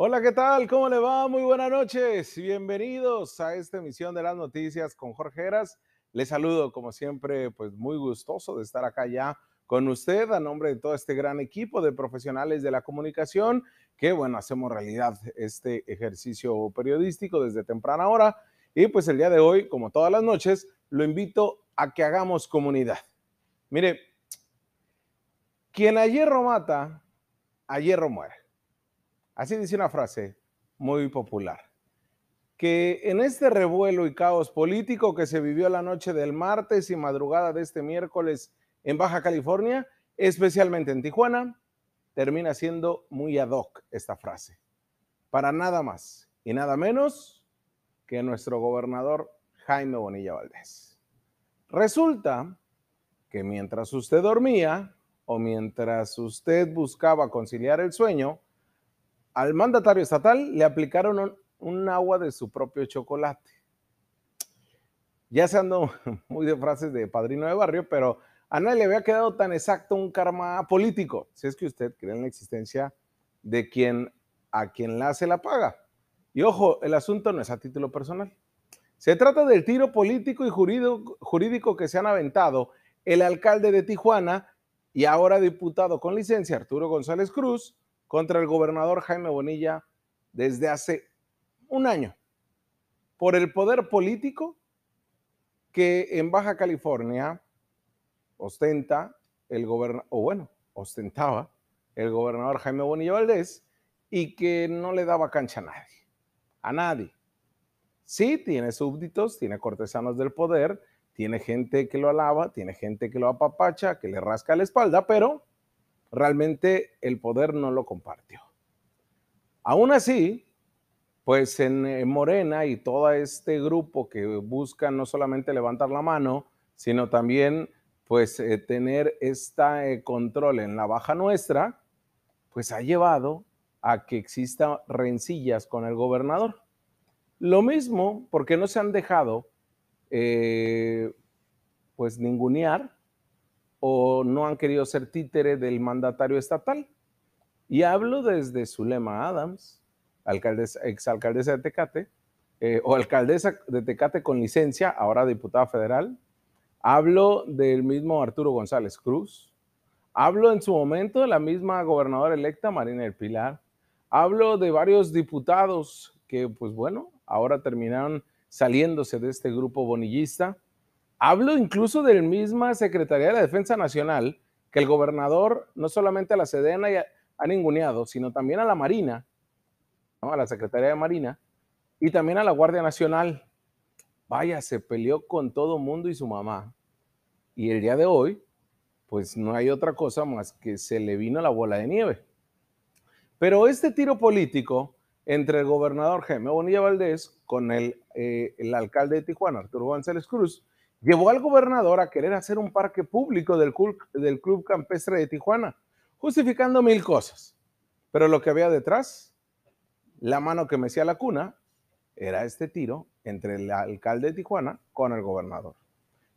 Hola, ¿qué tal? ¿Cómo le va? Muy buenas noches. Bienvenidos a esta emisión de las noticias con Jorge Heras. Les saludo, como siempre, pues muy gustoso de estar acá ya con usted a nombre de todo este gran equipo de profesionales de la comunicación que, bueno, hacemos realidad este ejercicio periodístico desde temprana hora. Y pues el día de hoy, como todas las noches, lo invito a que hagamos comunidad. Mire, quien a hierro mata, a hierro muere. Así dice una frase muy popular. Que en este revuelo y caos político que se vivió la noche del martes y madrugada de este miércoles en Baja California, especialmente en Tijuana, termina siendo muy ad hoc esta frase. Para nada más y nada menos que nuestro gobernador Jaime Bonilla Valdés. Resulta que mientras usted dormía o mientras usted buscaba conciliar el sueño, al mandatario estatal le aplicaron un, agua de su propio chocolate. Ya se ando muy de frases de padrino de barrio, pero a nadie le había quedado tan exacto un karma político, si es que usted cree en la existencia de quien a quien la hace la paga. Y ojo, el asunto no es a título personal. Se trata del tiro político y jurídico que se han aventado el alcalde de Tijuana y ahora diputado con licencia, Arturo González Cruz, contra el gobernador Jaime Bonilla desde hace un año por el poder político que en Baja California ostenta el gobernador, o bueno, ostentaba el gobernador Jaime Bonilla Valdés y que no le daba cancha a nadie, a nadie. Sí, tiene súbditos, tiene cortesanos del poder, tiene gente que lo alaba, tiene gente que lo apapacha, que le rasca la espalda, pero realmente el poder no lo compartió. Aún así, pues en, Morena y todo este grupo que busca no solamente levantar la mano, sino también pues eh, tener este control en la baja nuestra, pues ha llevado a que existan rencillas con el gobernador. Lo mismo porque no se han dejado eh, pues ningunear o no han querido ser títere del mandatario estatal. Y hablo desde Zulema Adams, alcaldesa, de Tecate, eh, o alcaldesa de Tecate con licencia, ahora diputada federal. Hablo del mismo Arturo González Cruz. Hablo en su momento de la misma gobernadora electa, Marina del Pilar. Hablo de varios diputados que, pues bueno, ahora terminaron saliéndose de este grupo bonillista. Hablo incluso del misma Secretaría de la Defensa Nacional, que el gobernador no solamente a la Sedena ha ninguneado, sino también a la Marina, a la Secretaría de Marina, y también a la Guardia Nacional. Vaya, se peleó con todo mundo y su mamá. Y el día de hoy, pues no hay otra cosa más que se le vino la bola de nieve. Pero este tiro político entre el gobernador Jaime Bonilla Valdés con el, eh, el alcalde de Tijuana, Arturo González Cruz, llevó al gobernador a querer hacer un parque público del club, del Campestre de Tijuana, justificando mil cosas. Pero lo que había detrás, la mano que mecía la cuna, era este tiro entre el alcalde de Tijuana con el gobernador.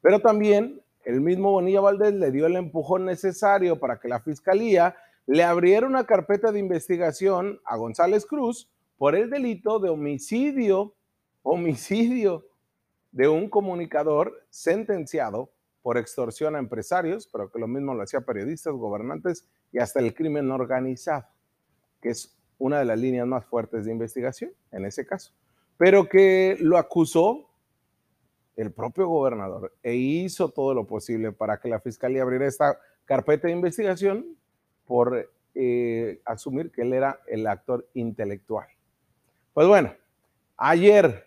Pero también el mismo Bonilla Valdés le dio el empujón necesario para que la fiscalía le abriera una carpeta de investigación a González Cruz por el delito de homicidio, homicidio de un comunicador sentenciado por extorsión a empresarios, pero que lo mismo lo hacía periodistas, gobernantes y hasta el crimen organizado, que es una de las líneas más fuertes de investigación en ese caso, pero que lo acusó el propio gobernador e hizo todo lo posible para que la fiscalía abriera esta carpeta de investigación por eh, asumir que él era el actor intelectual. Pues bueno, ayer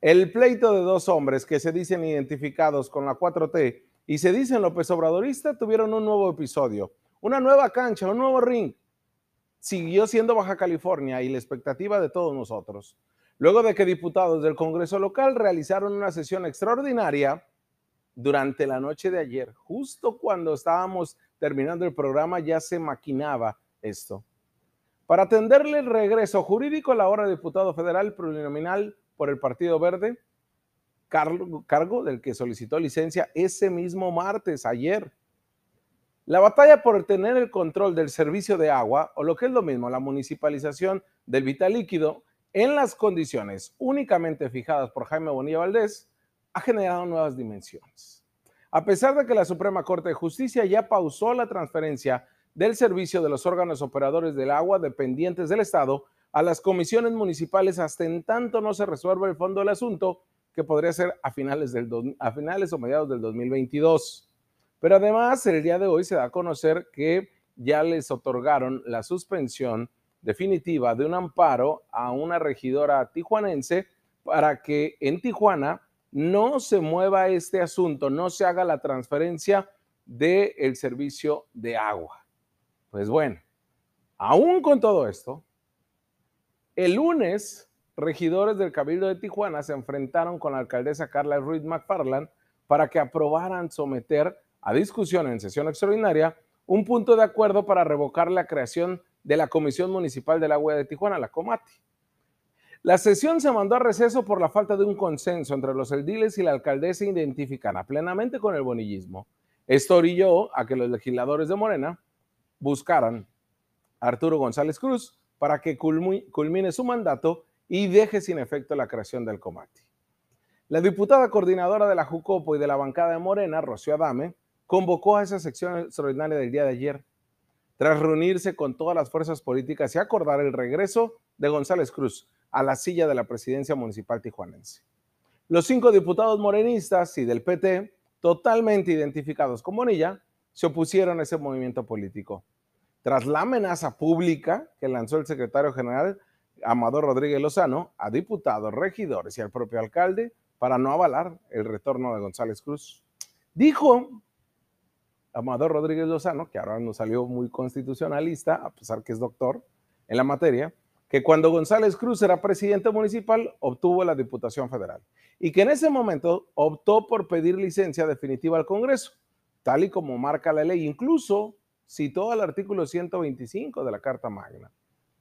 el pleito de dos hombres que se dicen identificados con la 4T y se dicen López Obradorista tuvieron un nuevo episodio, una nueva cancha, un nuevo ring. Siguió siendo Baja California y la expectativa de todos nosotros. Luego de que diputados del Congreso local realizaron una sesión extraordinaria durante la noche de ayer, justo cuando estábamos terminando el programa, ya se maquinaba esto. Para atenderle el regreso jurídico, la hora diputado federal plurinominal por el Partido Verde, cargo, del que solicitó licencia ese mismo martes, ayer. La batalla por tener el control del servicio de agua, o lo que es lo mismo, la municipalización del vital líquido, en las condiciones únicamente fijadas por Jaime Bonilla Valdés, ha generado nuevas dimensiones. A pesar de que la Suprema Corte de Justicia ya pausó la transferencia del servicio de los órganos operadores del agua dependientes del Estado a las comisiones municipales hasta en tanto no se resuelva el fondo del asunto, que podría ser a finales, del a finales o mediados del 2022. Pero además, el día de hoy se da a conocer que ya les otorgaron la suspensión definitiva de un amparo a una regidora tijuanense para que en Tijuana no se mueva este asunto, no se haga la transferencia del servicio de agua. Pues bueno, aún con todo esto, el lunes, regidores del Cabildo de Tijuana se enfrentaron con la alcaldesa Carla Ruiz McFarland para que aprobaran someter a discusión en sesión extraordinaria un punto de acuerdo para revocar la creación de la Comisión Municipal del Agua de Tijuana, la Comati. La sesión se mandó a receso por la falta de un consenso entre los ediles y la alcaldesa identificada plenamente con el bonillismo. Esto orilló a que los legisladores de Morena buscaran a Arturo González Cruz para que culmine su mandato y deje sin efecto la creación del Comati. La diputada coordinadora de la Jucopo y de la bancada de Morena, Rocío Adame, convocó a esa sección extraordinaria del día de ayer tras reunirse con todas las fuerzas políticas y acordar el regreso de González Cruz a la silla de la presidencia municipal tijuanense. Los cinco diputados morenistas y del PT, totalmente identificados con Bonilla, se opusieron a ese movimiento político. Tras la amenaza pública que lanzó el secretario general Amador Rodríguez Lozano a diputados, regidores y al propio alcalde para no avalar el retorno de González Cruz. Dijo Amador Rodríguez Lozano, que ahora nos salió muy constitucionalista, a pesar que es doctor en la materia, que cuando González Cruz era presidente municipal obtuvo la Diputación Federal y que en ese momento optó por pedir licencia definitiva al Congreso, tal y como marca la ley. Incluso citó al artículo 125 de la Carta Magna.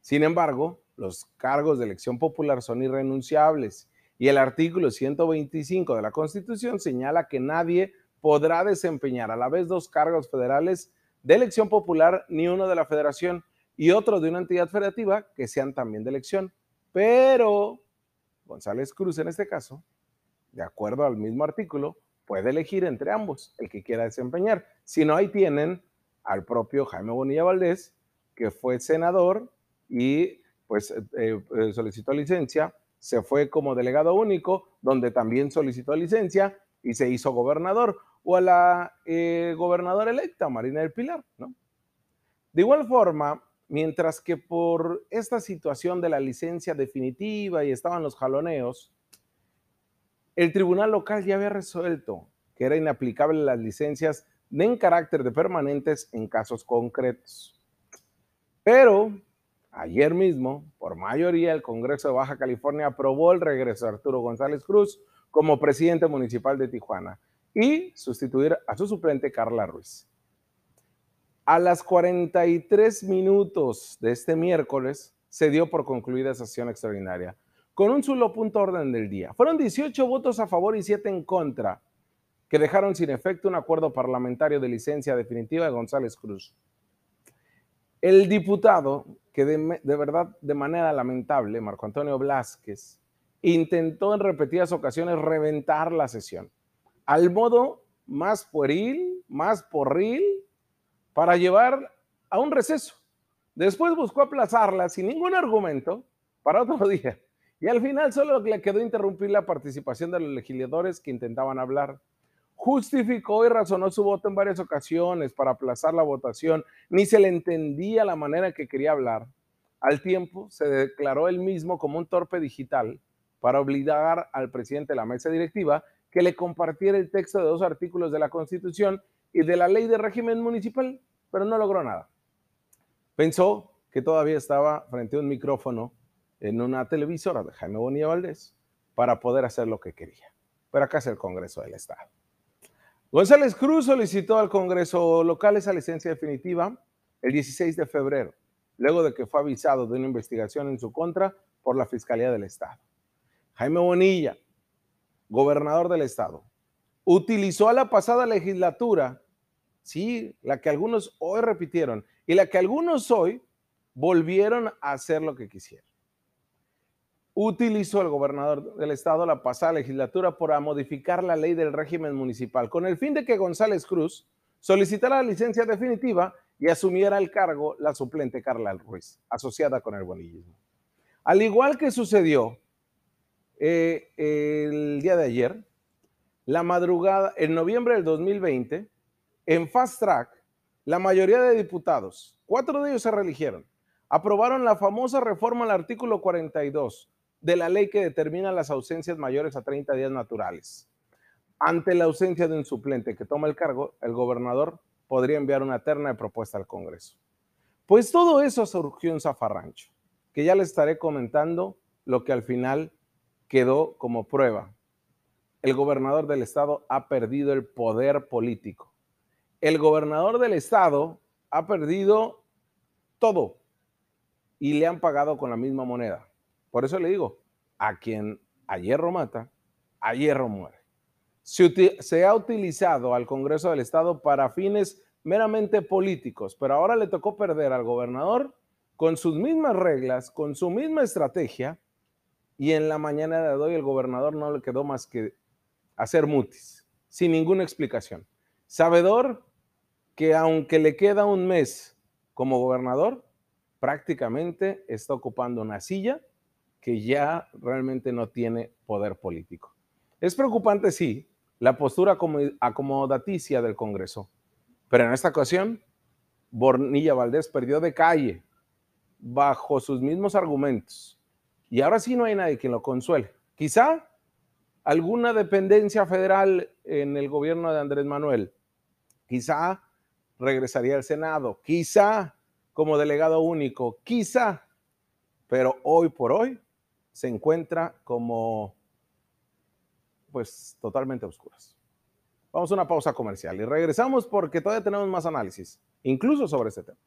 Sin embargo, los cargos de elección popular son irrenunciables y el artículo 125 de la Constitución señala que nadie podrá desempeñar a la vez dos cargos federales de elección popular, ni uno de la federación y otro de una entidad federativa que sean también de elección. Pero González Cruz, en este caso, de acuerdo al mismo artículo, puede elegir entre ambos el que quiera desempeñar. Si no, ahí tienen al propio Jaime Bonilla Valdés, que fue senador y pues eh, eh, solicitó licencia, se fue como delegado único, donde también solicitó licencia y se hizo gobernador o a la eh, gobernadora electa, Marina del Pilar, ¿no? De igual forma, mientras que por esta situación de la licencia definitiva y estaban los jaloneos, el tribunal local ya había resuelto que era inaplicable las licencias en carácter de permanentes en casos concretos. Pero ayer mismo, por mayoría, el Congreso de Baja California aprobó el regreso de Arturo González Cruz como presidente municipal de Tijuana y sustituir a su suplente Carla Ruiz. A las 43 minutos de este miércoles se dio por concluida sesión extraordinaria, con un solo punto orden del día. Fueron 18 votos a favor y 7 en contra, que dejaron sin efecto un acuerdo parlamentario de licencia definitiva de González Cruz. El diputado, que de, verdad de manera lamentable, Marco Antonio Blasquez, intentó en repetidas ocasiones reventar la sesión al modo más pueril, más porril, para llevar a un receso. Después buscó aplazarla sin ningún argumento para otro día. Y al final solo le quedó interrumpir la participación de los legisladores que intentaban hablar. Justificó y razonó su voto en varias ocasiones para aplazar la votación. Ni se le entendía la manera que quería hablar. Al tiempo se declaró él mismo como un torpe digital para obligar al presidente de la mesa directiva que le compartiera el texto de dos artículos de la Constitución y de la ley de régimen municipal, pero no logró nada. Pensó que todavía estaba frente a un micrófono en una televisora de Jaime Bonilla Valdés para poder hacer lo que quería. Pero acá es el Congreso del Estado. González Cruz solicitó al Congreso local esa licencia definitiva el 16 de febrero, luego de que fue avisado de una investigación en su contra por la Fiscalía del Estado. Jaime Bonilla, gobernador del estado, utilizó a la pasada legislatura sí, la que algunos hoy repitieron y la que algunos hoy volvieron a hacer lo que quisieron. Utilizó el gobernador del estado la pasada legislatura para modificar la ley del régimen municipal con el fin de que González Cruz solicitara la licencia definitiva y asumiera el cargo la suplente Carla Ruiz, asociada con el bonillismo. Al igual que sucedió eh, el día de ayer, la madrugada, en noviembre del 2020, en Fast Track, la mayoría de diputados, cuatro de ellos se reeligieron, aprobaron la famosa reforma al artículo 42 de la ley que determina las ausencias mayores a 30 días naturales. Ante la ausencia de un suplente que toma el cargo, el gobernador podría enviar una terna de propuesta al Congreso. Pues todo eso surgió en Zafarrancho, que ya les estaré comentando lo que al final quedó como prueba. El gobernador del estado ha perdido el poder político. El gobernador del estado ha perdido todo y le han pagado con la misma moneda. Por eso le digo, a quien a hierro mata, a hierro muere. Se, ha utilizado al Congreso del Estado para fines meramente políticos, pero ahora le tocó perder al gobernador con sus mismas reglas, con su misma estrategia, y en la mañana de hoy el gobernador no le quedó más que hacer mutis, sin ninguna explicación. Sabedor que aunque le queda un mes como gobernador, prácticamente está ocupando una silla que ya realmente no tiene poder político. Es preocupante, sí, la postura acomodaticia del Congreso, pero en esta ocasión, Bornilla Valdés perdió de calle bajo sus mismos argumentos. Y ahora sí no hay nadie quien lo consuele. Quizá alguna dependencia federal en el gobierno de Andrés Manuel. Quizá regresaría al Senado. Quizá como delegado único. Quizá. Pero hoy por hoy se encuentra como, pues, totalmente oscuras. Vamos a una pausa comercial y regresamos porque todavía tenemos más análisis, incluso sobre este tema.